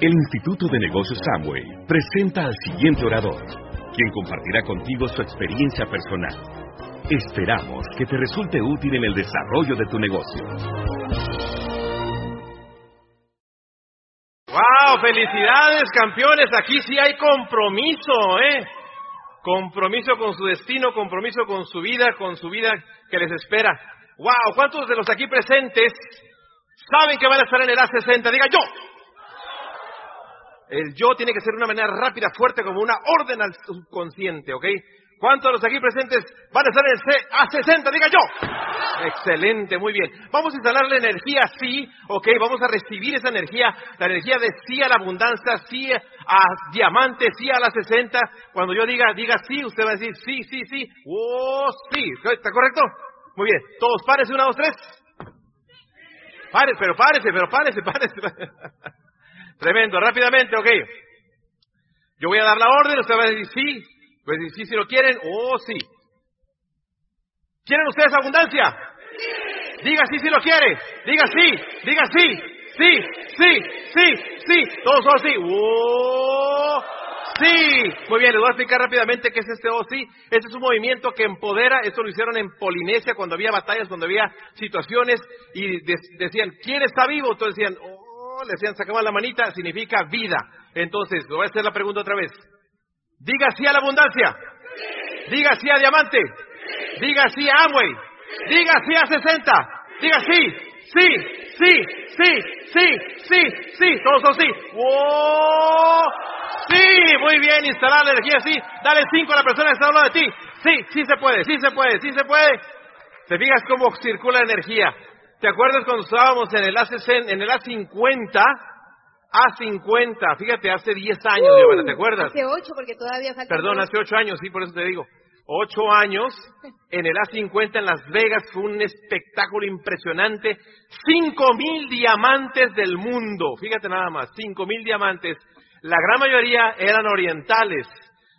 El Instituto de Negocios Samway presenta al siguiente orador, quien compartirá contigo su experiencia personal. Esperamos que te resulte útil en el desarrollo de tu negocio. ¡Wow! ¡Felicidades, campeones! Aquí sí hay compromiso, ¿eh? Compromiso con su destino, compromiso con su vida, con su vida que les espera. ¡Wow! ¿Cuántos de los aquí presentes saben que van a estar en el A60? Diga yo. El yo tiene que ser de una manera rápida, fuerte, como una orden al subconsciente, ¿ok? ¿Cuántos de los aquí presentes van a estar en el A60? Diga yo. Excelente, muy bien. Vamos a instalar la energía sí, ¿ok? Vamos a recibir esa energía, la energía de sí a la abundancia, sí a diamante, sí a la 60. Cuando yo diga, diga sí, usted va a decir sí, sí, sí. Oh, sí. ¿Está correcto? Muy bien. Todos párese, una, dos, tres. Párese, pero párese, pero párese, párese. Tremendo, rápidamente, ok. Yo voy a dar la orden, usted va a decir sí, pues sí, si lo quieren, oh sí. ¿Quieren ustedes abundancia? Diga sí si lo quiere, diga sí, diga sí, sí, sí, sí, sí, todos son sí, oh sí. Muy bien, les voy a explicar rápidamente qué es este oh sí. Este es un movimiento que empodera, esto lo hicieron en Polinesia cuando había batallas, cuando había situaciones y decían, ¿quién está vivo? Entonces decían, oh le decían, sacaban la manita, significa vida. Entonces, voy a hacer la pregunta otra vez. Diga sí a la abundancia. Diga sí a diamante. Diga sí a Amway. Diga sí a 60. Diga sí, sí, sí, sí, sí, sí, sí. Todos son sí. ¡Oh! Sí, muy bien, instalar la energía sí. Dale cinco a la persona que está hablando de ti. Sí, sí se puede, sí se puede, sí se puede. ¿Te fijas cómo circula la energía? ¿Te acuerdas cuando estábamos en el, A, en el A50? A50, fíjate, hace 10 años, uh, ¿te acuerdas? Hace 8, porque todavía falta. Perdón, hace 8 años, sí, por eso te digo. 8 años en el A50 en Las Vegas fue un espectáculo impresionante. 5 mil diamantes del mundo, fíjate nada más, 5 mil diamantes. La gran mayoría eran orientales,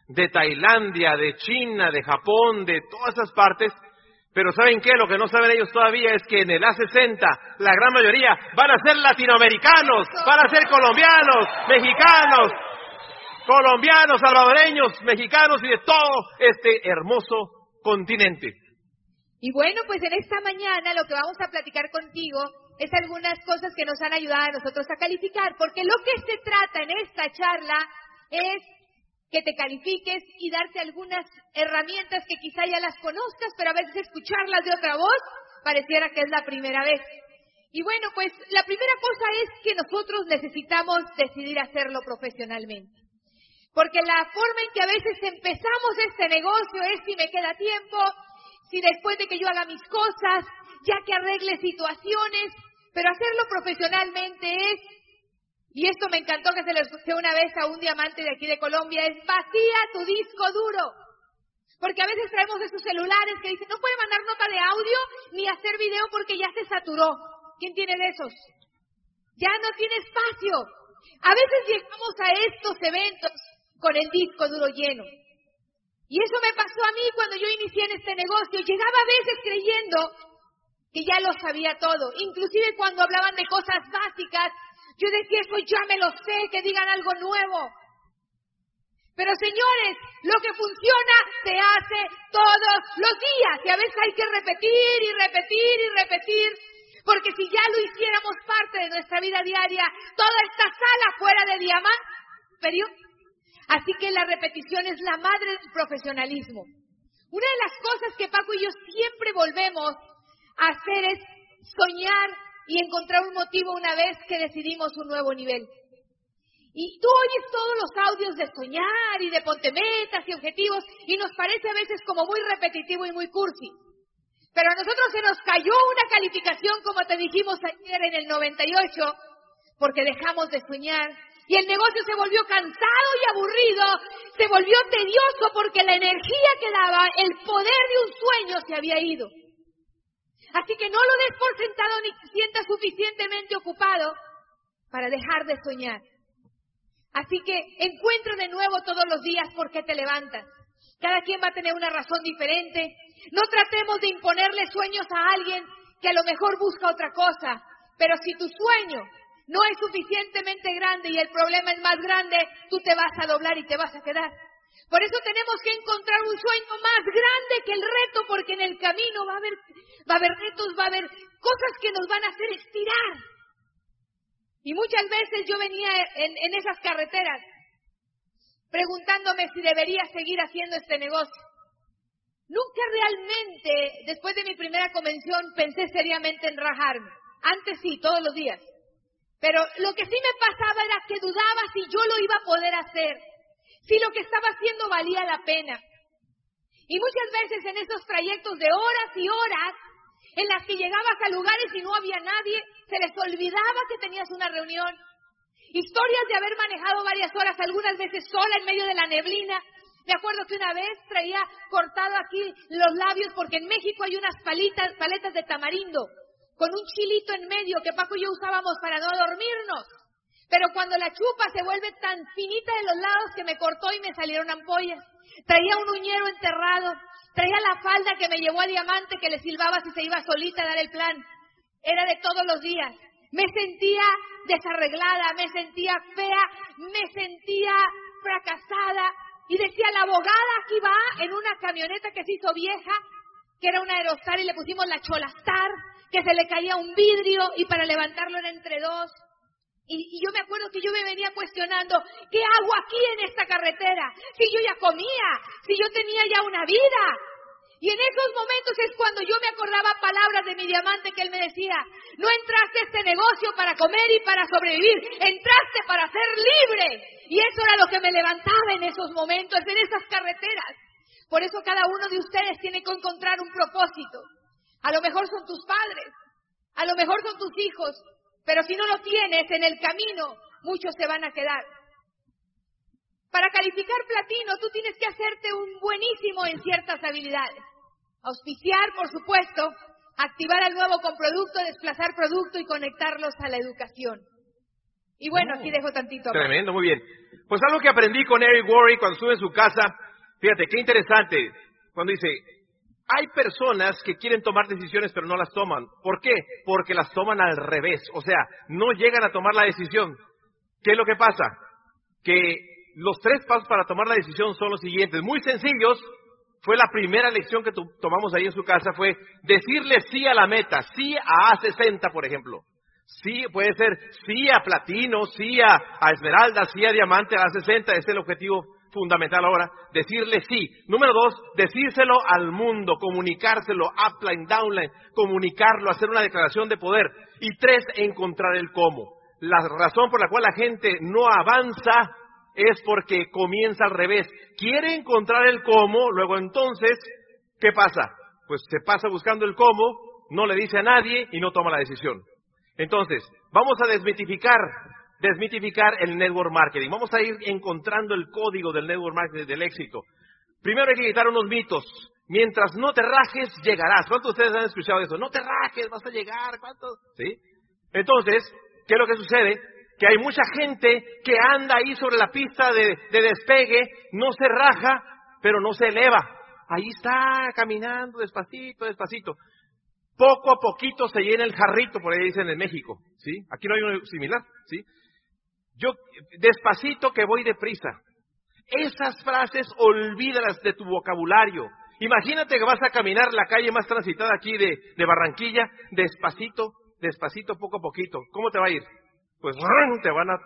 de Tailandia, de China, de Japón, de todas esas partes pero ¿saben qué? Lo que no saben ellos todavía es que en el A60 la gran mayoría van a ser latinoamericanos, van a ser colombianos, mexicanos, colombianos, salvadoreños, mexicanos y de todo este hermoso continente. Y bueno, pues en esta mañana lo que vamos a platicar contigo es algunas cosas que nos han ayudado a nosotros a calificar, porque lo que se trata en esta charla es que te califiques y darte algunas herramientas que quizá ya las conozcas, pero a veces escucharlas de otra voz pareciera que es la primera vez. Y bueno, pues la primera cosa es que nosotros necesitamos decidir hacerlo profesionalmente. Porque la forma en que a veces empezamos este negocio es si me queda tiempo, si después de que yo haga mis cosas, ya que arregle situaciones, pero hacerlo profesionalmente es y esto me encantó que se lo escuché una vez a un diamante de aquí de Colombia, es vacía tu disco duro. Porque a veces traemos esos celulares que dicen, no puede mandar nota de audio ni hacer video porque ya se saturó. ¿Quién tiene de esos? Ya no tiene espacio. A veces llegamos a estos eventos con el disco duro lleno. Y eso me pasó a mí cuando yo inicié en este negocio. Llegaba a veces creyendo que ya lo sabía todo. Inclusive cuando hablaban de cosas básicas, yo decía, eso ya me lo sé, que digan algo nuevo. Pero señores, lo que funciona se hace todos los días y a veces hay que repetir y repetir y repetir, porque si ya lo hiciéramos parte de nuestra vida diaria, toda esta sala fuera de diamante, Así que la repetición es la madre del profesionalismo. Una de las cosas que Paco y yo siempre volvemos a hacer es soñar y encontrar un motivo una vez que decidimos un nuevo nivel. Y tú oyes todos los audios de soñar y de ponte metas y objetivos y nos parece a veces como muy repetitivo y muy cursi. Pero a nosotros se nos cayó una calificación, como te dijimos ayer en el 98, porque dejamos de soñar. Y el negocio se volvió cansado y aburrido, se volvió tedioso porque la energía que daba, el poder de un sueño se había ido. Así que no lo des por sentado ni sientas suficientemente ocupado para dejar de soñar. Así que encuentra de nuevo todos los días por qué te levantas. Cada quien va a tener una razón diferente. No tratemos de imponerle sueños a alguien que a lo mejor busca otra cosa. Pero si tu sueño no es suficientemente grande y el problema es más grande, tú te vas a doblar y te vas a quedar. Por eso tenemos que encontrar un sueño más grande que el reto, porque en el camino va a haber, va a haber retos, va a haber cosas que nos van a hacer estirar. Y muchas veces yo venía en, en esas carreteras preguntándome si debería seguir haciendo este negocio. Nunca realmente, después de mi primera convención, pensé seriamente en rajarme. Antes sí, todos los días. Pero lo que sí me pasaba era que dudaba si yo lo iba a poder hacer, si lo que estaba haciendo valía la pena. Y muchas veces en esos trayectos de horas y horas, en las que llegabas a lugares y no había nadie, se les olvidaba que tenías una reunión. Historias de haber manejado varias horas, algunas veces sola en medio de la neblina. Me acuerdo que una vez traía cortado aquí los labios porque en México hay unas palitas, paletas de tamarindo con un chilito en medio que Paco y yo usábamos para no dormirnos. Pero cuando la chupa se vuelve tan finita de los lados que me cortó y me salieron ampollas. Traía un uñero enterrado, traía la falda que me llevó a Diamante que le silbaba si se iba solita a dar el plan. Era de todos los días. Me sentía desarreglada, me sentía fea, me sentía fracasada. Y decía, la abogada aquí va en una camioneta que se hizo vieja, que era una aerostar y le pusimos la cholastar que se le caía un vidrio y para levantarlo era entre dos. Y, yo me acuerdo que yo me venía cuestionando, ¿qué hago aquí en esta carretera? Si yo ya comía, si yo tenía ya una vida. Y en esos momentos es cuando yo me acordaba palabras de mi diamante que él me decía, no entraste a este negocio para comer y para sobrevivir, entraste para ser libre. Y eso era lo que me levantaba en esos momentos, en esas carreteras. Por eso cada uno de ustedes tiene que encontrar un propósito. A lo mejor son tus padres, a lo mejor son tus hijos, pero si no lo tienes en el camino, muchos se van a quedar. Para calificar platino, tú tienes que hacerte un buenísimo en ciertas habilidades. Auspiciar, por supuesto, activar al nuevo con producto, desplazar producto y conectarlos a la educación. Y bueno, aquí dejo tantito. Tremendo, muy bien. Pues algo que aprendí con Eric Worry cuando estuve en su casa, fíjate, qué interesante, cuando dice, hay personas que quieren tomar decisiones pero no las toman. ¿Por qué? Porque las toman al revés. O sea, no llegan a tomar la decisión. ¿Qué es lo que pasa? Que los tres pasos para tomar la decisión son los siguientes. Muy sencillos. Fue la primera lección que tomamos ahí en su casa. Fue decirle sí a la meta. Sí a A60, por ejemplo. Sí, puede ser sí a platino, sí a, esmeralda, sí a diamante, a A60. Ese es el objetivo fundamental ahora, decirle sí. Número dos, decírselo al mundo, comunicárselo, upline, downline, comunicarlo, hacer una declaración de poder. Y tres, encontrar el cómo. La razón por la cual la gente no avanza es porque comienza al revés. Quiere encontrar el cómo, luego entonces, ¿qué pasa? Pues se pasa buscando el cómo, no le dice a nadie y no toma la decisión. Entonces, vamos a desmitificar desmitificar el network marketing. Vamos a ir encontrando el código del network marketing del éxito. Primero hay que quitar unos mitos. Mientras no te rajes, llegarás. ¿Cuántos de ustedes han escuchado eso? No te rajes, vas a llegar. ¿Cuántos? ¿Sí? Entonces, ¿qué es lo que sucede? Que hay mucha gente que anda ahí sobre la pista de, de despegue, no se raja, pero no se eleva. Ahí está caminando despacito, despacito poco a poquito se llena el jarrito, por ahí dicen en México, ¿sí? Aquí no hay uno similar, ¿sí? Yo, despacito que voy deprisa. Esas frases olvídalas de tu vocabulario. Imagínate que vas a caminar la calle más transitada aquí de, Barranquilla, despacito, despacito, poco a poquito. ¿Cómo te va a ir? Pues te van a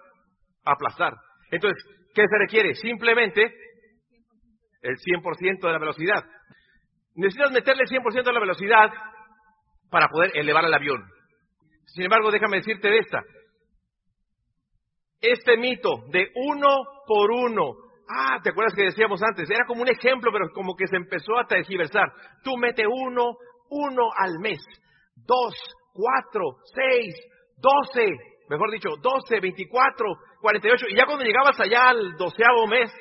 aplastar. Entonces, ¿qué se requiere? Simplemente el 100% de la velocidad. Necesitas meterle el 100% de la velocidad para poder elevar el avión. Sin embargo, déjame decirte de esta este mito de uno por uno. Ah, ¿te acuerdas que decíamos antes? Era como un ejemplo, pero como que se empezó a tergiversar. Tú mete uno, uno al mes. Dos, cuatro, seis, doce, mejor dicho, doce, veinticuatro, cuarenta y ocho. Y ya cuando llegabas allá al doceavo mes,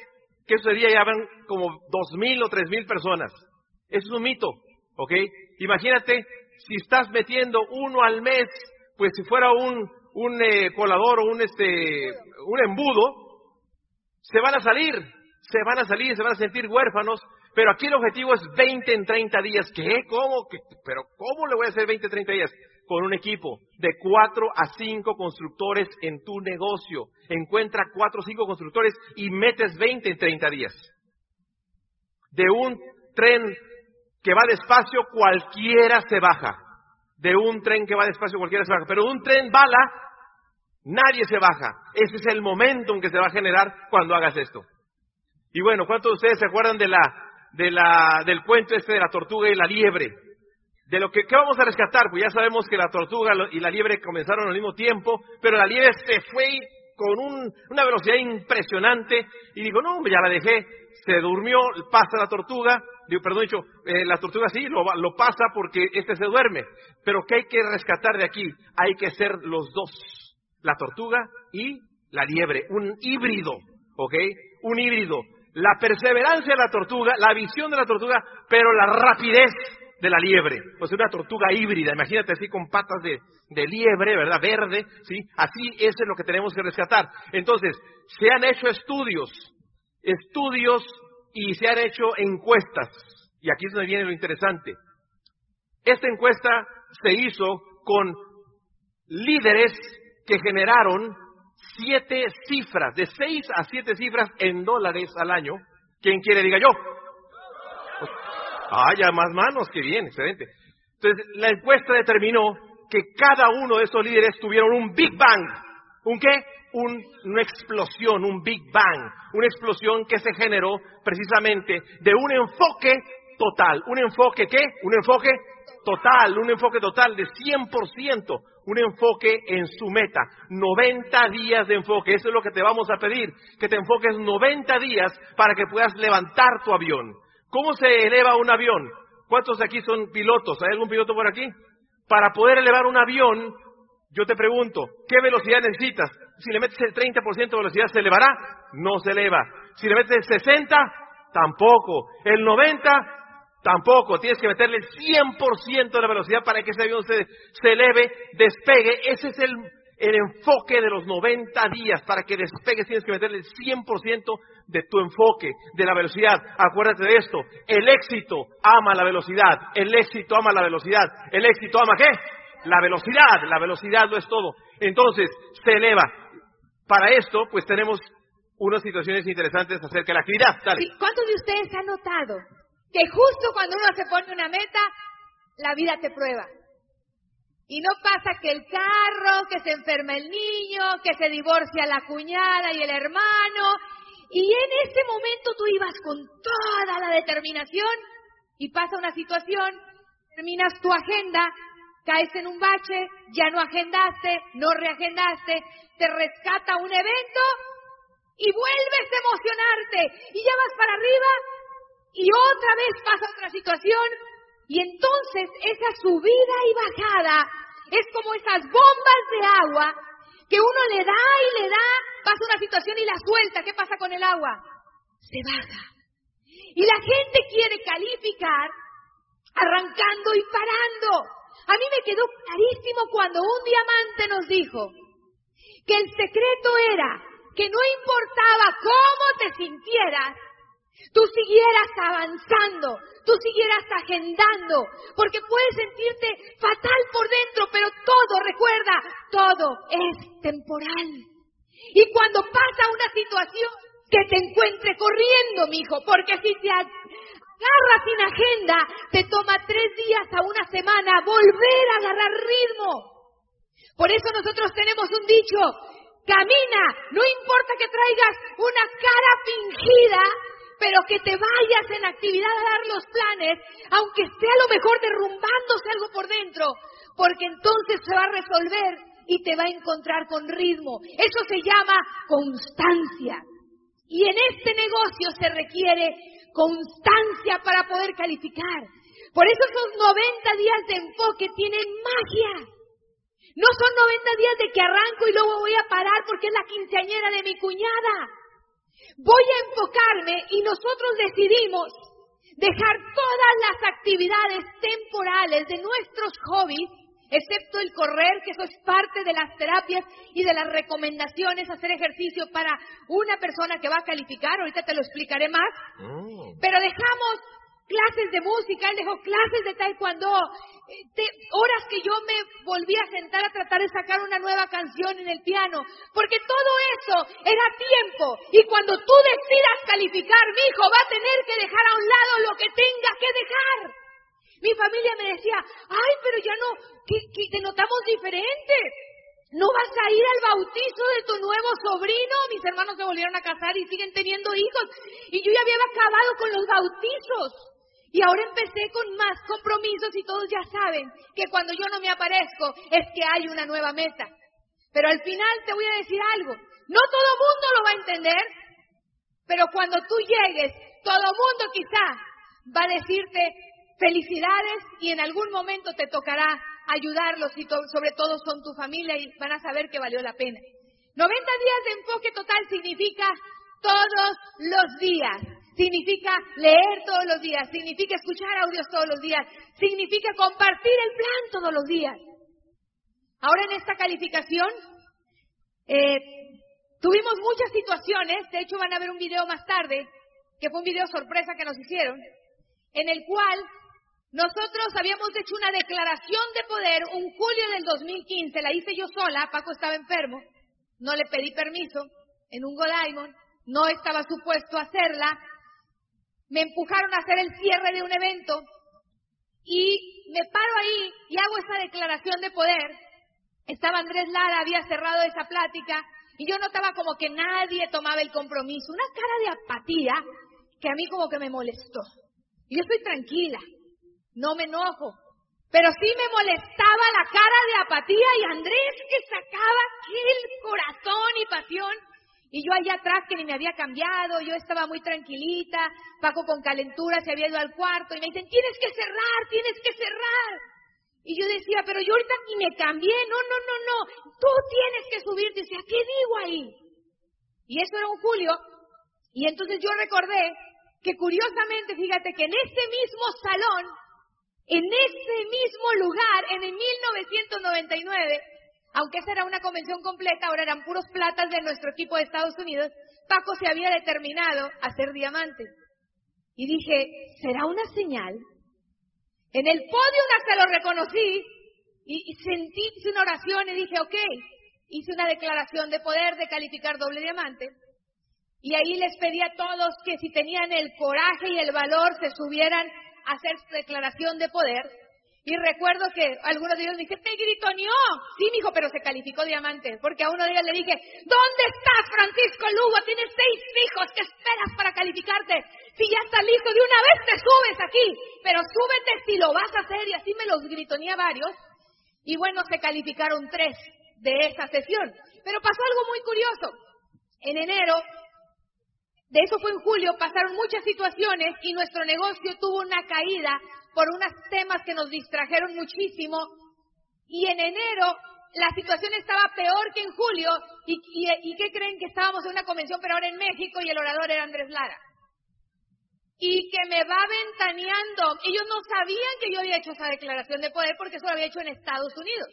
¿qué sucedía? Ya van como dos mil o tres mil personas. Eso es un mito, ¿ok? Imagínate si estás metiendo uno al mes, pues si fuera un un eh, colador o un, este, un embudo, se van a salir, se van a salir, se van a sentir huérfanos, pero aquí el objetivo es 20 en 30 días. ¿Qué? ¿Cómo? ¿Pero cómo le voy a hacer 20 en 30 días? con un equipo de cuatro a cinco constructores en tu negocio. Encuentra cuatro o cinco constructores y metes 20 en 30 días. De un tren que va despacio, cualquiera se baja. De un tren que va despacio, cualquiera se baja. Pero un tren bala, nadie se baja. Ese es el momento en que se va a generar cuando hagas esto. Y bueno, ¿cuántos de ustedes se acuerdan de la, de la, del cuento este de la tortuga y la liebre? De lo que ¿qué vamos a rescatar, pues ya sabemos que la tortuga y la liebre comenzaron al mismo tiempo, pero la liebre se fue con una velocidad impresionante y dijo, no, ya la dejé, se durmió, pasa la tortuga, digo, perdón, dicho, eh, la tortuga sí, lo, lo pasa porque este se duerme, pero ¿qué hay que rescatar de aquí? Hay que ser los dos, la tortuga y la liebre, un híbrido, ¿ok? Un híbrido. La perseverancia de la tortuga, la visión de la tortuga, pero la rapidez de la liebre, pues una tortuga híbrida, imagínate así con patas de, de, liebre, ¿verdad? Verde, ¿sí? Así es lo que tenemos que rescatar. Entonces, se han hecho estudios, estudios y se han hecho encuestas. Y aquí es donde viene lo interesante. Esta encuesta se hizo con líderes que generaron siete cifras, de seis a siete cifras en dólares al año. ¿Quién quiere diga yo? Ah, ya más manos, que bien, excelente. Entonces, la encuesta determinó que cada uno de estos líderes tuvieron un Big Bang. ¿Un qué? una explosión, un Big Bang. Una explosión que se generó precisamente de un enfoque total. ¿Un enfoque qué? Un enfoque total, un enfoque total de 100%. Un enfoque en su meta. 90 días de enfoque. Eso es lo que te vamos a pedir. Que te enfoques 90 días para que puedas levantar tu avión. ¿Cómo se eleva un avión? ¿Cuántos de aquí son pilotos? ¿Hay algún piloto por aquí? Para poder elevar un avión, yo te pregunto, ¿qué velocidad necesitas? Si le metes el 30% de velocidad, ¿se elevará? No se eleva. Si le metes el 60%, tampoco. El 90%, tampoco. Tienes que meterle el 100% de la velocidad para que ese avión se, eleve, despegue. Ese es el, el enfoque de los 90 días. Para que despegues tienes que meterle el 100% de tu enfoque, de la velocidad. Acuérdate de esto. El éxito ama la velocidad. El éxito ama la velocidad. El éxito ama qué? La velocidad. La velocidad lo es todo. Entonces, se eleva. Para esto, pues tenemos unas situaciones interesantes acerca de la actividad. ¿Cuántos de ustedes han notado que justo cuando uno se pone una meta, la vida te prueba? Y no pasa que el carro, que se enferma el niño, que se divorcia la cuñada y el hermano. Y en ese momento tú ibas con toda la determinación y pasa una situación, terminas tu agenda, caes en un bache, ya no agendaste, no reagendaste, te rescata un evento y vuelves a emocionarte y ya vas para arriba y otra vez pasa otra situación y entonces esa subida y bajada es como esas bombas de agua que uno le da y le da, pasa una situación y la suelta. ¿Qué pasa con el agua? Se baja. Y la gente quiere calificar arrancando y parando. A mí me quedó clarísimo cuando un diamante nos dijo que el secreto era que no importaba cómo te sintieras, tú siguieras avanzando, tú siguieras agendando, porque puedes sentirte fatal por dentro, pero todo, recuerda, todo es temporal. Y cuando pasa una situación, que te encuentre corriendo, mijo, porque si te agarras sin agenda, te toma tres días a una semana volver a agarrar ritmo. Por eso nosotros tenemos un dicho, camina, no importa que traigas una cara fingida, pero que te vayas en actividad a dar los planes, aunque esté a lo mejor derrumbándose algo por dentro, porque entonces se va a resolver y te va a encontrar con ritmo. Eso se llama constancia. Y en este negocio se requiere constancia para poder calificar. Por eso esos 90 días de enfoque tienen magia. No son 90 días de que arranco y luego voy a parar porque es la quinceañera de mi cuñada voy a enfocarme y nosotros decidimos dejar todas las actividades temporales de nuestros hobbies, excepto el correr, que eso es parte de las terapias y de las recomendaciones, hacer ejercicio para una persona que va a calificar, ahorita te lo explicaré más, Mm. pero dejamos clases de música, él dejó clases de taekwondo, de horas que yo me volví a sentar a tratar de sacar una nueva canción en el piano, porque todo eso era tiempo. Y cuando tú decidas calificar, mi hijo va a tener que dejar a un lado lo que tenga que dejar. Mi familia me decía, ay, pero ya no, que, te notamos diferente. ¿No vas a ir al bautizo de tu nuevo sobrino? Mis hermanos se volvieron a casar y siguen teniendo hijos. Y yo ya había acabado con los bautizos. Y ahora empecé con más compromisos y todos ya saben que cuando yo no me aparezco es que hay una nueva meta. Pero al final te voy a decir algo. No todo mundo lo va a entender, pero cuando tú llegues, todo mundo quizá va a decirte felicidades y en algún momento te tocará ayudarlos y sobre todo son tu familia y van a saber que valió la pena. 90 días de enfoque total significa todos los días significa leer todos los días, significa escuchar audios todos los días, significa compartir el plan todos los días. Ahora en esta calificación eh, tuvimos muchas situaciones, de hecho van a ver un video más tarde, que fue un video sorpresa que nos hicieron, en el cual nosotros habíamos hecho una declaración de poder un julio del 2015, la hice yo sola, Paco estaba enfermo, no le pedí permiso en un Godiamond, no estaba supuesto hacerla, me empujaron a hacer el cierre de un evento y me paro ahí y hago esa declaración de poder. Estaba Andrés Lara, había cerrado esa plática y yo notaba como que nadie tomaba el compromiso, una cara de apatía que a mí como que me molestó. Y yo estoy tranquila, no me enojo, pero sí me molestaba la cara de apatía y Andrés que sacaba aquel corazón y pasión y yo allá atrás que ni me había cambiado, yo estaba muy tranquilita, Paco con calentura se había ido al cuarto y me dicen, tienes que cerrar, tienes que cerrar. Y yo decía, pero yo ahorita ni me cambié, no, no, no, no, tú tienes que subirte. Decía, ¿qué digo ahí? Y eso era un julio. Y entonces yo recordé que curiosamente, fíjate que en ese mismo salón, en ese mismo lugar, en el 1999, aunque esa era una convención completa, ahora eran puros platas de nuestro equipo de Estados Unidos, Paco se había determinado a ser diamante. Y dije, ¿será una señal? En el podio hasta lo reconocí y, sentí, una oración y dije, ok, hice una declaración de poder de calificar doble diamante. Y ahí les pedí a todos que si tenían el coraje y el valor se subieran hacer su declaración de poder. Y recuerdo que algunos de ellos me dijeron, me gritoneó. Sí, mijo, pero se calificó diamante. Porque a uno de ellos le dije, ¿dónde estás, Francisco Lugo? Tienes seis hijos, ¿qué esperas para calificarte? Si ya estás listo, de una vez te subes aquí. Pero súbete si lo vas a hacer. Y así me los gritoneé varios. Y bueno, se calificaron tres de esa sesión. Pero pasó algo muy curioso. En enero, de eso fue en julio, pasaron muchas situaciones y nuestro negocio tuvo una caída por unos temas que nos distrajeron muchísimo. Y en enero la situación estaba peor que en julio. ¿Y, y, qué creen que estábamos en una convención, pero ahora en México y el orador era Andrés Lara? Y que me va ventaneando. Ellos no sabían que yo había hecho esa declaración de poder porque eso lo había hecho en Estados Unidos.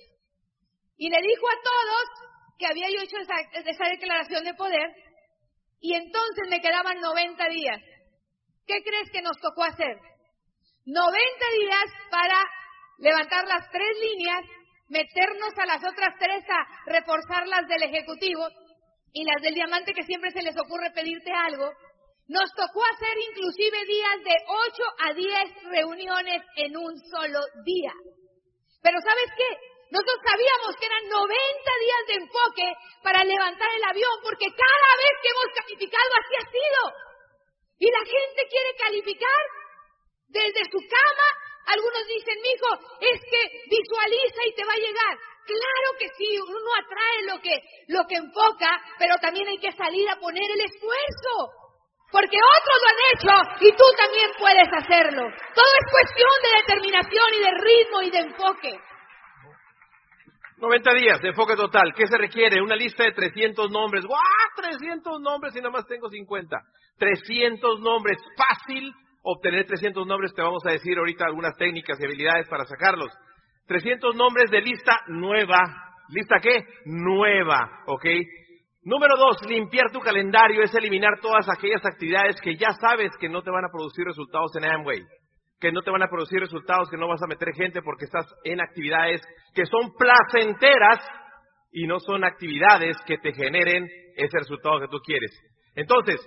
Y le dijo a todos que había yo hecho esa, esa declaración de poder. Y entonces me quedaban 90 días. ¿Qué crees que nos tocó hacer? 90 días para levantar las tres líneas, meternos a las otras tres a reforzar las del Ejecutivo y las del Diamante que siempre se les ocurre pedirte algo. Nos tocó hacer inclusive días de 8 a 10 reuniones en un solo día. Pero ¿sabes qué? Nosotros sabíamos que eran 90 días de enfoque para levantar el avión, porque cada que hemos calificado así ha sido. Y la gente quiere calificar desde su cama. Algunos dicen, mijo, es que visualiza y te va a llegar. Claro que sí, uno atrae lo que, lo que enfoca, pero también hay que salir a poner el esfuerzo. Porque otros lo han hecho y tú también puedes hacerlo. Todo es cuestión de determinación y de ritmo y de enfoque. 90 días de enfoque total. ¿Qué se requiere? Una lista de 300 nombres. ¡Guau! 300 nombres y nada más tengo 50. 300 nombres. Fácil obtener 300 nombres, te vamos a decir ahorita algunas técnicas y habilidades para sacarlos. 300 nombres de lista nueva. ¿Lista qué? Nueva, ¿ok? Número dos, limpiar tu calendario es eliminar todas aquellas actividades que ya sabes que no te van a producir resultados en Amway. Que no te van a producir resultados, que no vas a meter gente porque estás en actividades que son placenteras y no son actividades que te generen ese resultado que tú quieres. Entonces,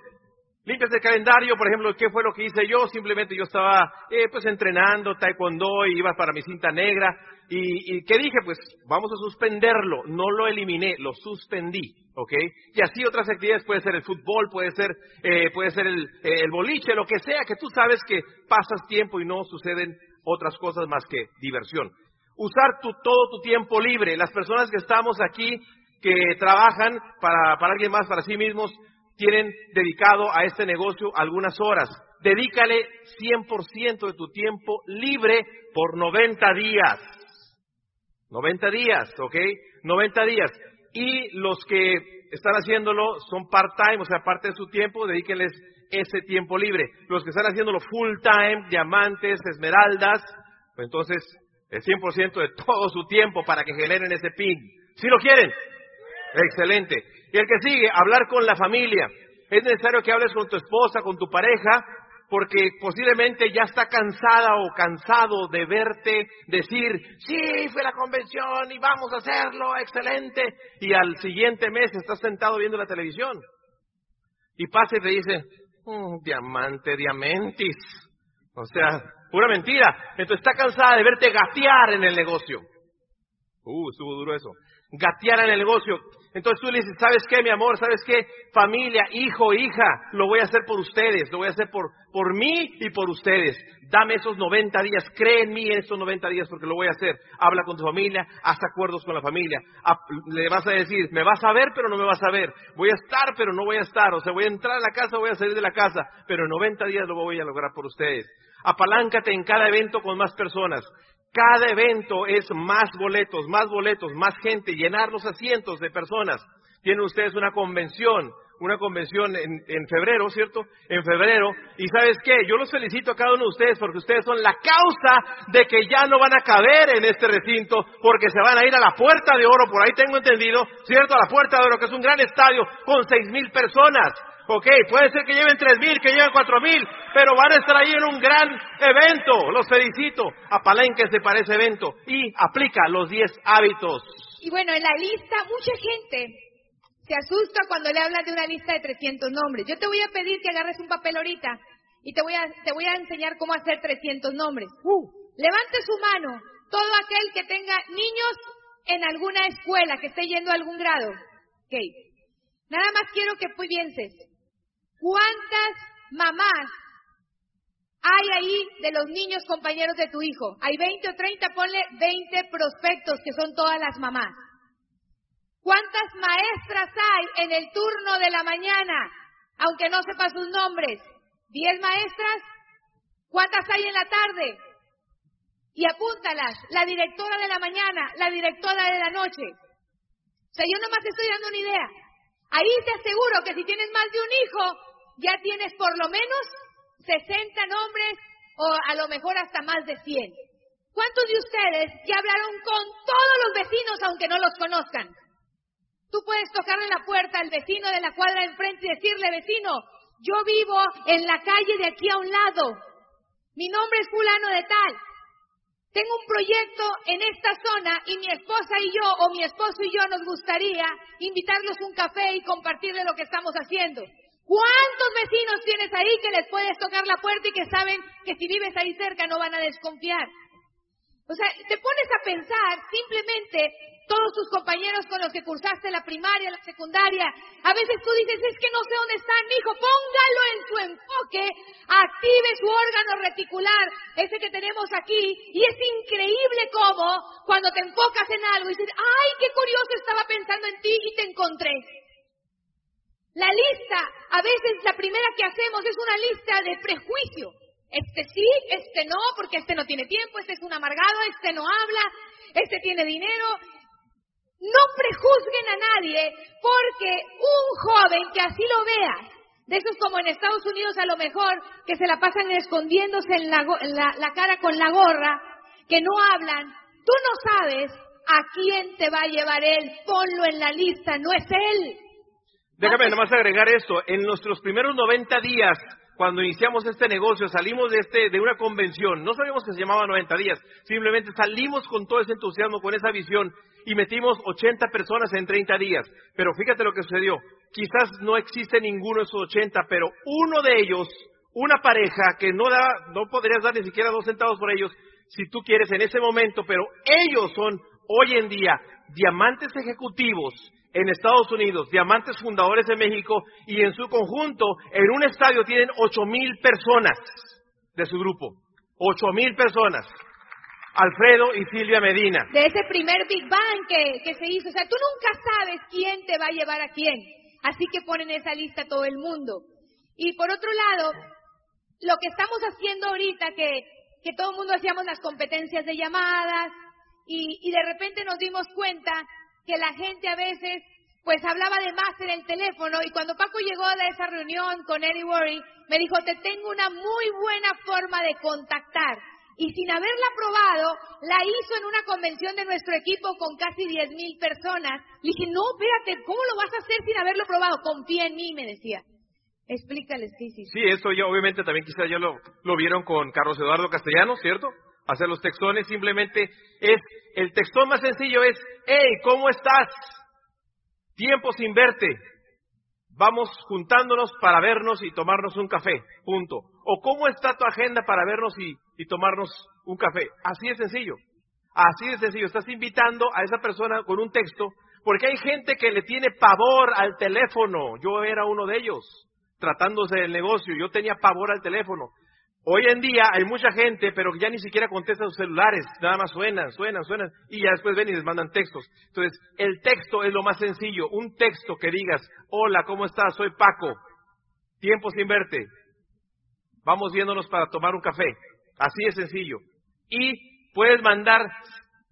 limpias el calendario, por ejemplo, ¿qué fue lo que hice yo? Simplemente yo estaba eh, pues entrenando taekwondo y iba para mi cinta negra. Y, y ¿qué dije? Pues vamos a suspenderlo. No lo eliminé, lo suspendí. ¿ok? Y así otras actividades, puede ser el fútbol, puede ser, eh, puede ser el, boliche, lo que sea, que tú sabes que pasas tiempo y no suceden otras cosas más que diversión. Usar tu, todo tu tiempo libre. Las personas que estamos aquí, que trabajan para alguien más, para sí mismos, tienen dedicado a este negocio algunas horas. Dedícale 100% de tu tiempo libre por 90 días. 90 días, ¿ok? 90 días y los que están haciéndolo son part-time, o sea, parte de su tiempo, dedíquenles ese tiempo libre. Los que están haciéndolo full-time, diamantes, esmeraldas, pues entonces el 100% de todo su tiempo para que generen ese PIN. ¿Sí lo quieren? Excelente. Y el que sigue, hablar con la familia. Es necesario que hables con tu esposa, con tu pareja, porque posiblemente ya está cansada o cansado de verte decir, sí, fue la convención y vamos a hacerlo, excelente, y al siguiente mes estás sentado viendo la televisión. Y pasa y te dice, mm, diamante, diamantis. O sea, pura mentira. Entonces está cansada de verte gatear en el negocio. Uh, estuvo duro eso. Gatear en el negocio. Entonces tú le dices, ¿sabes qué, mi amor? ¿Sabes qué? Familia, hijo, hija, lo voy a hacer por ustedes, lo voy a hacer por, por mí y por ustedes. Dame esos 90 días, cree en mí en estos 90 días porque lo voy a hacer. Habla con tu familia, haz acuerdos con la familia. Le vas a decir, me vas a ver, pero no me vas a ver. Voy a estar, pero no voy a estar. O sea, voy a entrar a la casa, voy a salir de la casa, pero en 90 días lo voy a lograr por ustedes. Apaláncate en cada evento con más personas. Cada evento es más boletos, más boletos, más gente, llenar los asientos de personas. Tienen ustedes una convención, una convención en, febrero, ¿cierto? En febrero. Y sabes qué, yo los felicito a cada uno de ustedes porque ustedes son la causa de que ya no van a caber en este recinto porque se van a ir a la Puerta de Oro, por ahí tengo entendido, ¿cierto? A la Puerta de Oro, que es un gran estadio con seis mil personas. Ok, puede ser que lleven tres mil, que lleven cuatro mil, pero van a estar ahí en un gran evento. Los felicito. Apalénquese para ese evento y aplica los diez hábitos. Y bueno, en la lista, mucha gente se asusta cuando le hablan de una lista de 300 nombres. Yo te voy a pedir que agarres un papel ahorita y te voy a, te voy a enseñar cómo hacer 300 nombres. Uh. Levante su mano todo aquel que tenga niños en alguna escuela, que esté yendo a algún grado. Ok. Nada más quiero que pienses, ¿Cuántas mamás hay ahí de los niños compañeros de tu hijo? Hay 20 o 30, ponle 20 prospectos que son todas las mamás. ¿Cuántas maestras hay en el turno de la mañana, aunque no sepa sus nombres? ¿Diez maestras? ¿Cuántas hay en la tarde? Y apúntalas, la directora de la mañana, la directora de la noche. O sea, yo nomás estoy dando una idea. Ahí te aseguro que si tienes más de un hijo, ya tienes por lo menos 60 nombres o a lo mejor hasta más de 100. ¿Cuántos de ustedes ya hablaron con todos los vecinos aunque no los conozcan? Tú puedes tocarle la puerta al vecino de la cuadra de enfrente y decirle, vecino, yo vivo en la calle de aquí a un lado. Mi nombre es fulano de tal. Tengo un proyecto en esta zona y mi esposa y yo, o mi esposo y yo, nos gustaría invitarlos un café y compartirle lo que estamos haciendo. ¿Cuántos vecinos tienes ahí que les puedes tocar la puerta y que saben que si vives ahí cerca no van a desconfiar? O sea, te pones a pensar simplemente todos tus compañeros con los que cursaste la primaria, la secundaria. A veces tú dices, es que no sé dónde están, hijo, póngalo en su enfoque, active su órgano reticular, ese que tenemos aquí, y es increíble cómo cuando te enfocas en algo y dices, ay, qué curioso estaba pensando en ti y te encontré. La lista, a veces la primera que hacemos es una lista de prejuicio. Este sí, este no, porque este no tiene tiempo, este es un amargado, este no habla, este tiene dinero. No prejuzguen a nadie porque un joven que así lo vea, de esos como en Estados Unidos a lo mejor, que se la pasan escondiéndose en la, la cara con la gorra, que no hablan, tú no sabes a quién te va a llevar él, ponlo en la lista, no es él. Déjame nomás agregar esto. En nuestros primeros 90 días, cuando iniciamos este negocio, salimos de, este, de una convención, no sabíamos que se llamaba 90 días, simplemente salimos con todo ese entusiasmo, con esa visión y metimos 80 personas en 30 días. Pero fíjate lo que sucedió. Quizás no existe ninguno de esos 80, pero uno de ellos, una pareja que no, da, no podrías dar ni siquiera dos centavos por ellos, si tú quieres en ese momento, pero ellos son hoy en día diamantes ejecutivos en Estados Unidos, diamantes fundadores de México y en su conjunto en un estadio tienen ocho mil personas de su grupo. Ocho mil personas. Alfredo y Silvia Medina. De ese primer Big Bang que, que se hizo. O sea, tú nunca sabes quién te va a llevar a quién. Así que ponen esa lista todo el mundo. Y por otro lado, lo que estamos haciendo ahorita, que, que todo el mundo hacíamos las competencias de llamadas, y, y de repente nos dimos cuenta que la gente a veces pues hablaba de más en el teléfono y cuando Paco llegó de esa reunión con Eddie Worry, me dijo, te tengo una muy buena forma de contactar. Y sin haberla probado, la hizo en una convención de nuestro equipo con casi 10 mil personas. Le dije, no, espérate, ¿cómo lo vas a hacer sin haberlo probado? Confía en mí, me decía. Explícales qué Sí, eso ya obviamente también quizás ya lo, lo vieron con Carlos Eduardo Castellanos, ¿cierto? Hacer los textones, simplemente es, el textón más sencillo es, hey, ¿cómo estás? Tiempo sin verte. Vamos juntándonos para vernos y tomarnos un café, punto. O ¿cómo está tu agenda para vernos y, y tomarnos un café? Así de sencillo. Así de sencillo. Estás invitando a esa persona con un texto, porque hay gente que le tiene pavor al teléfono. Yo era uno de ellos, tratándose del negocio. Yo tenía pavor al teléfono. Hoy en día hay mucha gente, pero ya ni siquiera contesta sus celulares, nada más suenan, suenan, suenan, y ya después ven y les mandan textos. Entonces, el texto es lo más sencillo, un texto que digas, hola, ¿cómo estás? Soy Paco, tiempo sin verte, vamos viéndonos para tomar un café, así es sencillo. Y puedes mandar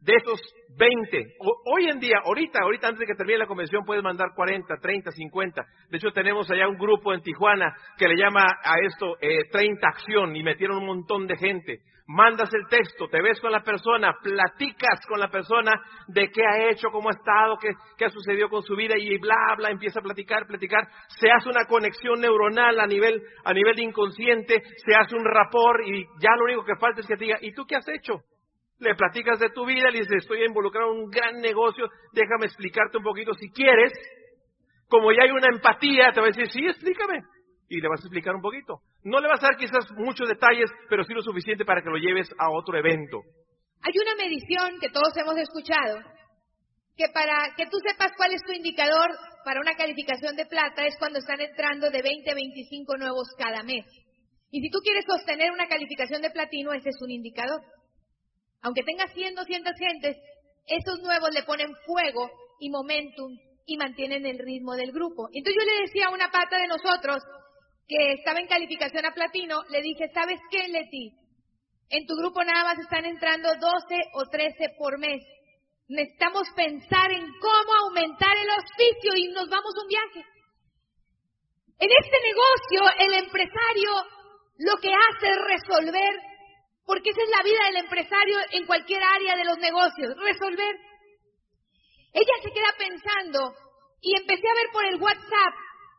de esos 20. hoy en día, ahorita, ahorita antes de que termine la convención, puedes mandar 40, 30, 50. De hecho, tenemos allá un grupo en Tijuana que le llama a esto eh, 30 acción y metieron un montón de gente. Mandas el texto, te ves con la persona, platicas con la persona de qué ha hecho, cómo ha estado, qué, qué ha sucedido con su vida y bla, bla, empieza a platicar, platicar. Se hace una conexión neuronal a nivel, a nivel inconsciente, se hace un rapor y ya lo único que falta es que te diga, ¿y tú qué has hecho? Le platicas de tu vida, le dices, estoy involucrado en un gran negocio, déjame explicarte un poquito si quieres. Como ya hay una empatía, te va a decir, sí, explícame. Y le vas a explicar un poquito. No le vas a dar quizás muchos detalles, pero sí lo suficiente para que lo lleves a otro evento. Hay una medición que todos hemos escuchado, que para que tú sepas cuál es tu indicador para una calificación de plata es cuando están entrando de 20 a 25 nuevos cada mes. Y si tú quieres sostener una calificación de platino, ese es un indicador. Aunque tenga 100, 200 gentes, esos nuevos le ponen fuego y momentum y mantienen el ritmo del grupo. Entonces yo le decía a una pata de nosotros que estaba en calificación a platino, le dije, ¿sabes qué, Leti? En tu grupo nada más están entrando 12 o 13 por mes. Necesitamos pensar en cómo aumentar el auspicio y nos vamos un viaje. En este negocio, el empresario lo que hace es resolver porque esa es la vida del empresario en cualquier área de los negocios, resolver. Ella se queda pensando y empecé a ver por el WhatsApp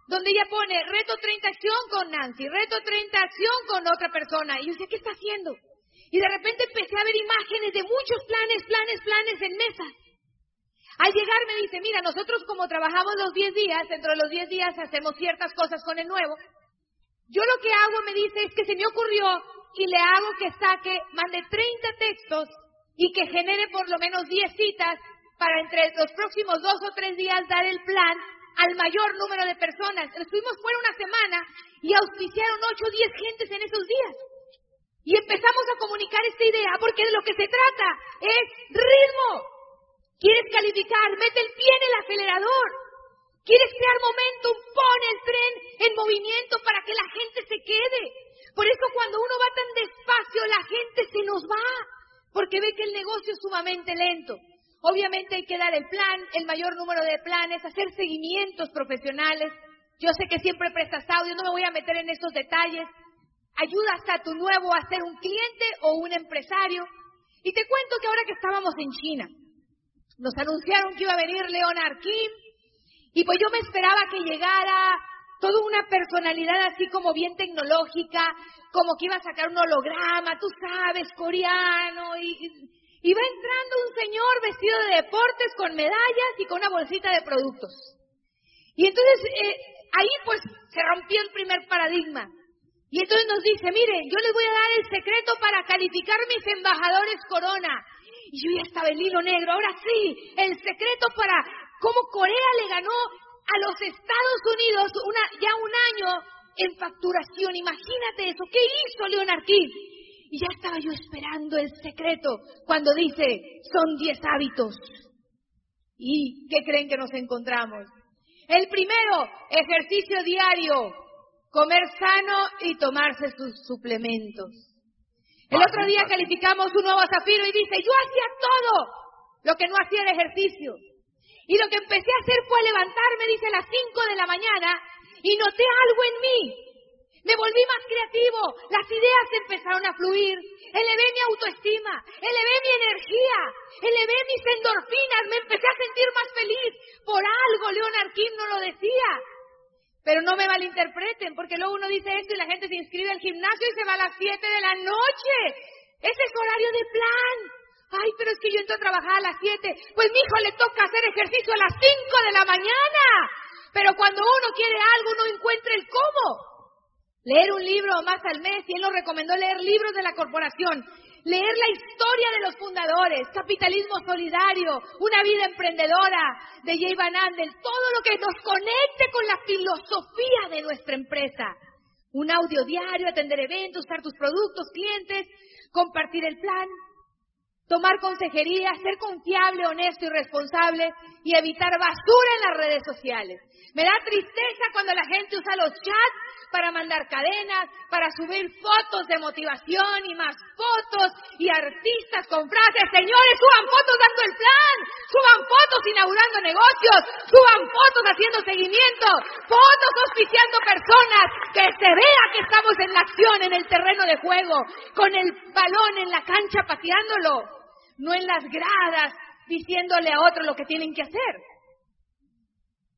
donde ella pone reto 30 acción con Nancy, reto 30 acción con otra persona. Y yo decía, ¿qué está haciendo? Y de repente empecé a ver imágenes de muchos planes, planes, planes en mesas. Al llegar me dice, mira, nosotros como trabajamos los 10 días, dentro de los 10 días hacemos ciertas cosas con el nuevo. Yo lo que hago, me dice, es que se me ocurrió y le hago que saque, mande 30 textos y que genere por lo menos 10 citas para entre los próximos dos o tres días dar el plan al mayor número de personas. Estuvimos fuera una semana y auspiciaron 8 o 10 gentes en esos días. Y empezamos a comunicar esta idea porque de lo que se trata es ritmo. ¿Quieres calificar? Mete el pie en el acelerador. ¿Quieres crear momentum? Pon el tren en movimiento para que la gente se quede. Por eso cuando uno va tan despacio, la gente se nos va, porque ve que el negocio es sumamente lento. Obviamente hay que dar el plan, el mayor número de planes, hacer seguimientos profesionales. Yo sé que siempre prestas audio, no me voy a meter en estos detalles. Ayuda hasta a tu nuevo a ser un cliente o un empresario. Y te cuento que ahora que estábamos en China, nos anunciaron que iba a venir Leonard Kim, y pues yo me esperaba que llegara toda una personalidad así como bien tecnológica, como que iba a sacar un holograma, tú sabes, coreano, y, y va entrando un señor vestido de deportes con medallas y con una bolsita de productos. Y entonces eh, ahí pues se rompió el primer paradigma. Y entonces nos dice, mire, yo les voy a dar el secreto para calificar mis embajadores corona. Y yo ya estaba el hilo negro, ahora sí, el secreto para cómo Corea le ganó a los Estados Unidos una, ya un año en facturación. Imagínate eso, ¿qué hizo Leonard King? Y ya estaba yo esperando el secreto cuando dice, son diez hábitos. ¿Y qué creen que nos encontramos? El primero, ejercicio diario, comer sano y tomarse sus suplementos. El otro día calificamos un nuevo zafiro y dice, yo hacía todo lo que no hacía el ejercicio. Y lo que empecé a hacer fue levantarme, dice, a las 5 de la mañana y noté algo en mí. Me volví más creativo, las ideas empezaron a fluir, elevé mi autoestima, elevé mi energía, elevé mis endorfinas, me empecé a sentir más feliz. Por algo Leonard Kim no lo decía. Pero no me malinterpreten, porque luego uno dice esto y la gente se inscribe al gimnasio y se va a las 7 de la noche. Ese es horario de plan. Ay, pero es que yo entro a trabajar a las 7. Pues mi hijo le toca hacer ejercicio a las 5 de la mañana. Pero cuando uno quiere algo, uno encuentra el cómo. Leer un libro más al mes, y él nos recomendó leer libros de la corporación leer la historia de los fundadores, capitalismo solidario, una vida emprendedora de Jay Van Andel, todo lo que nos conecte con la filosofía de nuestra empresa. Un audio diario, atender eventos, usar tus productos, clientes, compartir el plan, tomar consejería, ser confiable, honesto y responsable y evitar basura en las redes sociales. Me da tristeza cuando la gente usa los chats para mandar cadenas, para subir fotos de motivación y más fotos y artistas con frases. Señores, suban fotos dando el plan, suban fotos inaugurando negocios, suban fotos haciendo seguimiento, fotos auspiciando personas, que se vea que estamos en la acción, en el terreno de juego, con el balón en la cancha pateándolo, no en las gradas diciéndole a otro lo que tienen que hacer.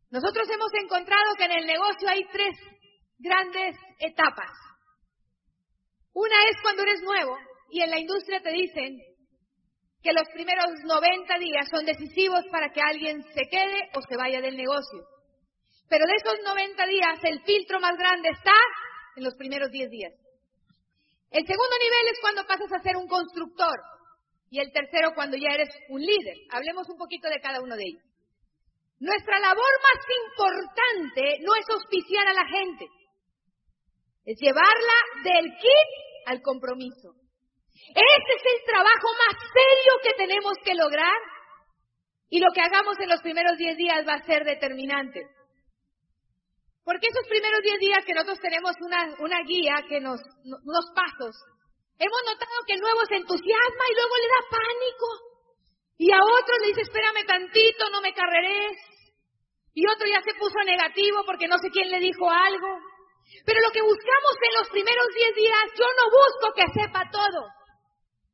Nosotros hemos encontrado que en el negocio hay tres grandes etapas. Una es cuando eres nuevo y en la industria te dicen que los primeros 90 días son decisivos para que alguien se quede o se vaya del negocio. Pero de esos 90 días, el filtro más grande está en los primeros 10 días. El segundo nivel es cuando pasas a ser un constructor y el tercero cuando ya eres un líder. Hablemos un poquito de cada uno de ellos. Nuestra labor más importante no es auspiciar a la gente, es llevarla del kit al compromiso. Ese es el trabajo más serio que tenemos que lograr y lo que hagamos en los primeros 10 días va a ser determinante. Porque esos primeros 10 días que nosotros tenemos una, una guía, que nos, unos pasos, hemos notado que el nuevo se entusiasma y luego le da pánico. Y a otros le dice, espérame tantito, no me carreres. Y otro ya se puso negativo porque no sé quién le dijo algo. Pero lo que buscamos en los primeros 10 días, yo no busco que sepa todo.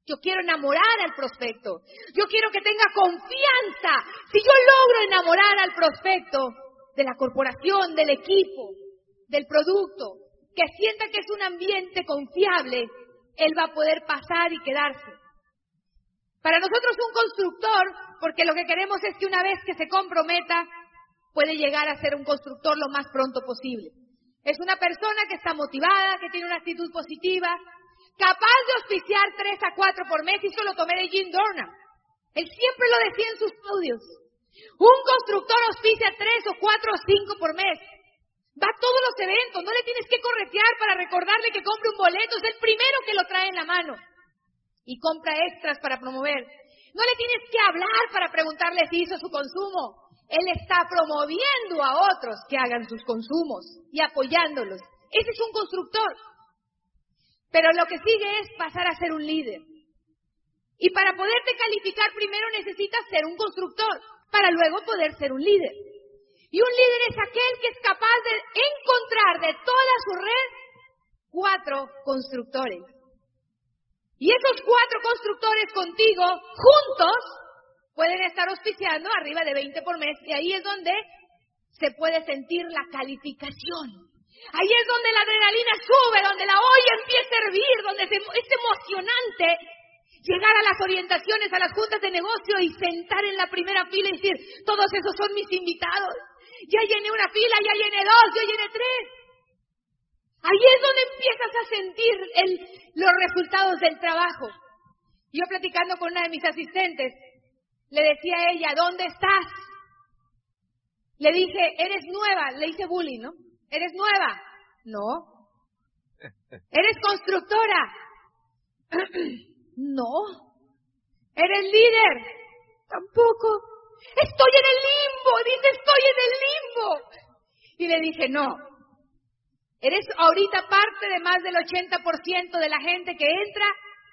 Yo quiero enamorar al prospecto. Yo quiero que tenga confianza. Si yo logro enamorar al prospecto de la corporación, del equipo, del producto, que sienta que es un ambiente confiable, él va a poder pasar y quedarse. Para nosotros un constructor, porque lo que queremos es que una vez que se comprometa, puede llegar a ser un constructor lo más pronto posible. Es una persona que está motivada, que tiene una actitud positiva, capaz de auspiciar tres a cuatro por mes, y eso lo tomé de Jim Dornan. Él siempre lo decía en sus estudios. Un constructor auspicia tres o cuatro o cinco por mes. Va a todos los eventos, no le tienes que corretear para recordarle que compre un boleto, es el primero que lo trae en la mano. Y compra extras para promover. No le tienes que hablar para preguntarle si hizo su consumo. Él está promoviendo a otros que hagan sus consumos y apoyándolos. Ese es un constructor. Pero lo que sigue es pasar a ser un líder. Y para poderte calificar primero necesitas ser un constructor, para luego poder ser un líder. Y un líder es aquel que es capaz de encontrar de toda su red cuatro constructores. Y esos cuatro constructores contigo, juntos, pueden estar auspiciando arriba de 20 por mes y ahí es donde se puede sentir la calificación. Ahí es donde la adrenalina sube, donde la olla empieza a hervir, donde es emocionante llegar a las orientaciones, a las juntas de negocio y sentar en la primera fila y decir, todos esos son mis invitados. Ya llené una fila, ya llené dos, ya llené tres. Ahí es donde empiezas a sentir los resultados del trabajo. Yo platicando con una de mis asistentes, le decía a ella, ¿dónde estás? Le dije, eres nueva, le hice bullying, ¿no? ¿Eres nueva? No. ¿Eres constructora? no. ¿Eres líder? Tampoco. Estoy en el limbo, dice, estoy en el limbo. Y le dije, no. Eres ahorita parte de más del 80% de la gente que entra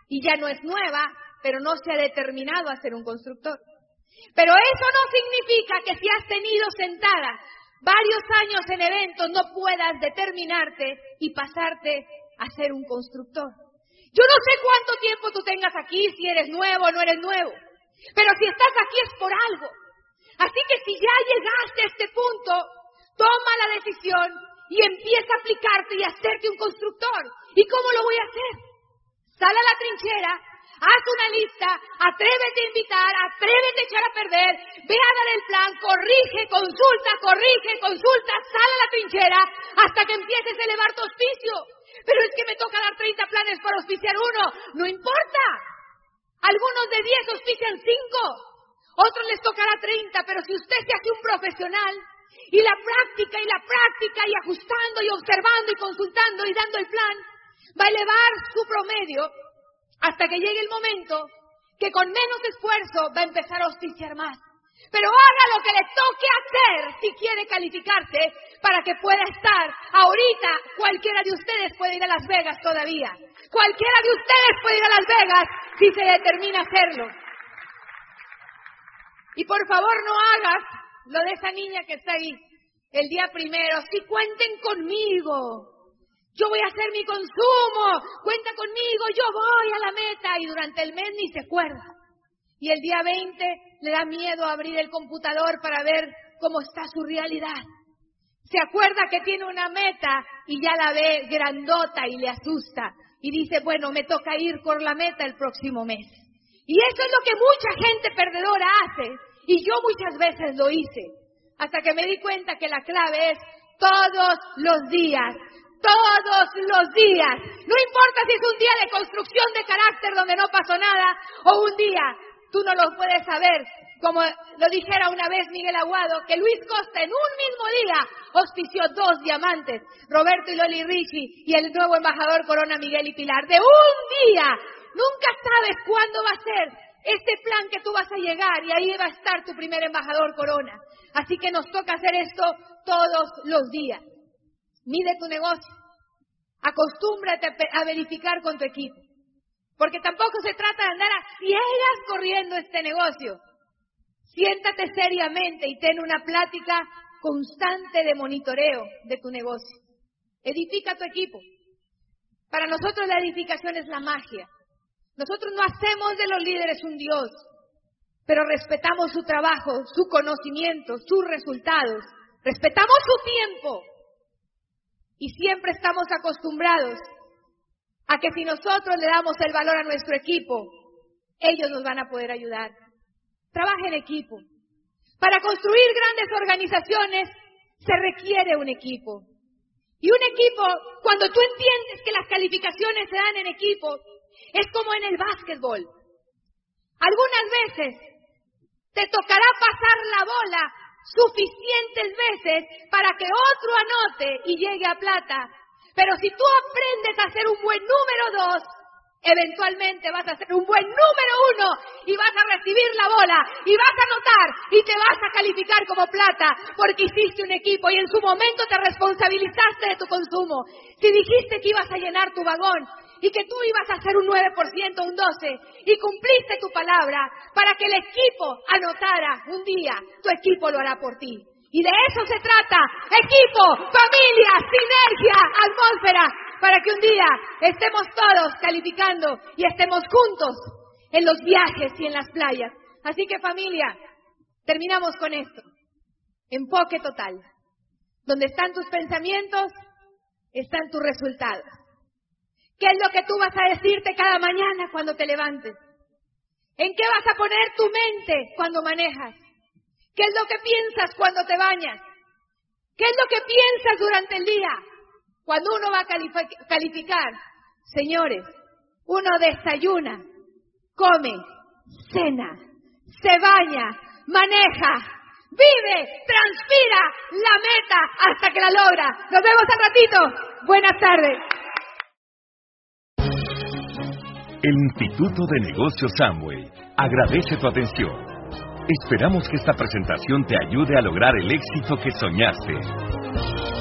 y ya no es nueva, pero no se ha determinado a ser un constructor. Pero eso no significa que si has tenido sentada varios años en eventos no puedas determinarte y pasarte a ser un constructor. Yo no sé cuánto tiempo tú tengas aquí, si eres nuevo o no eres nuevo, pero si estás aquí es por algo. Así que si ya llegaste a este punto, toma la decisión y empieza a aplicarte y a hacerte un constructor. ¿Y cómo lo voy a hacer? Sal a la trinchera, haz una lista, atrévete a invitar, atrévete a echar a perder, ve a dar el plan, corrige, consulta, corrige, consulta, sal a la trinchera hasta que empieces a elevar tu auspicio. Pero es que me toca dar 30 planes para auspiciar uno. No importa. Algunos de 10 auspician 5. Otros les tocará 30. Pero si usted se hace un profesional y la práctica y la práctica y ajustando y observando y consultando y dando el plan, va a elevar su promedio hasta que llegue el momento que con menos esfuerzo va a empezar a auspiciar más. Pero haga lo que le toque hacer si quiere calificarse para que pueda estar. Ahorita cualquiera de ustedes puede ir a Las Vegas todavía. Cualquiera de ustedes puede ir a Las Vegas si se determina hacerlo. Y por favor no hagas lo de esa niña que está ahí el día primero. Si cuenten conmigo. Yo voy a hacer mi consumo. Cuenta conmigo. Yo voy a la meta. Y durante el mes ni se acuerda. Y el día 20 le da miedo abrir el computador para ver cómo está su realidad. Se acuerda que tiene una meta y ya la ve grandota y le asusta. Y dice, bueno, me toca ir por la meta el próximo mes. Y eso es lo que mucha gente perdedora hace. Y yo muchas veces lo hice. Hasta que me di cuenta que la clave es todos los días. Todos los días. No importa si es un día de construcción de carácter donde no pasó nada o un día Tú no lo puedes saber, como lo dijera una vez Miguel Aguado, que Luis Costa en un mismo día auspició dos diamantes, Roberto y Loli Ricci y el nuevo embajador Corona Miguel y Pilar. De un día, nunca sabes cuándo va a ser este plan que tú vas a llegar y ahí va a estar tu primer embajador Corona. Así que nos toca hacer esto todos los días. Mide tu negocio. Acostúmbrate a verificar con tu equipo. Porque tampoco se trata de andar a ciegas corriendo este negocio. Siéntate seriamente y ten una plática constante de monitoreo de tu negocio. Edifica tu equipo. Para nosotros la edificación es la magia. Nosotros no hacemos de los líderes un Dios, pero respetamos su trabajo, su conocimiento, sus resultados. Respetamos su tiempo. Y siempre estamos acostumbrados a que si nosotros le damos el valor a nuestro equipo, ellos nos van a poder ayudar. Trabaja en equipo. Para construir grandes organizaciones se requiere un equipo. Y un equipo, cuando tú entiendes que las calificaciones se dan en equipo, es como en el básquetbol. Algunas veces te tocará pasar la bola suficientes veces para que otro anote y llegue a plata, pero si tú aprendes a ser un buen número dos, eventualmente vas a ser un buen número uno y vas a recibir la bola y vas a anotar y te vas a calificar como plata porque hiciste un equipo y en su momento te responsabilizaste de tu consumo. Si dijiste que ibas a llenar tu vagón y que tú ibas a hacer un 9%, un 12% y cumpliste tu palabra para que el equipo anotara un día, tu equipo lo hará por ti. Y de eso se trata. Equipo, familia, sinergia, atmósfera, para que un día estemos todos calificando y estemos juntos en los viajes y en las playas. Así que familia, terminamos con esto. Enfoque total. Donde están tus pensamientos, están tus resultados. ¿Qué es lo que tú vas a decirte cada mañana cuando te levantes? ¿En qué vas a poner tu mente cuando manejas? ¿Qué es lo que piensas cuando te bañas? ¿Qué es lo que piensas durante el día? Cuando uno va a calificar, señores, uno desayuna, come, cena, se baña, maneja, vive, transpira la meta hasta que la logra. Nos vemos al ratito. Buenas tardes. El Instituto de Negocios Samway agradece tu atención. Esperamos que esta presentación te ayude a lograr el éxito que soñaste.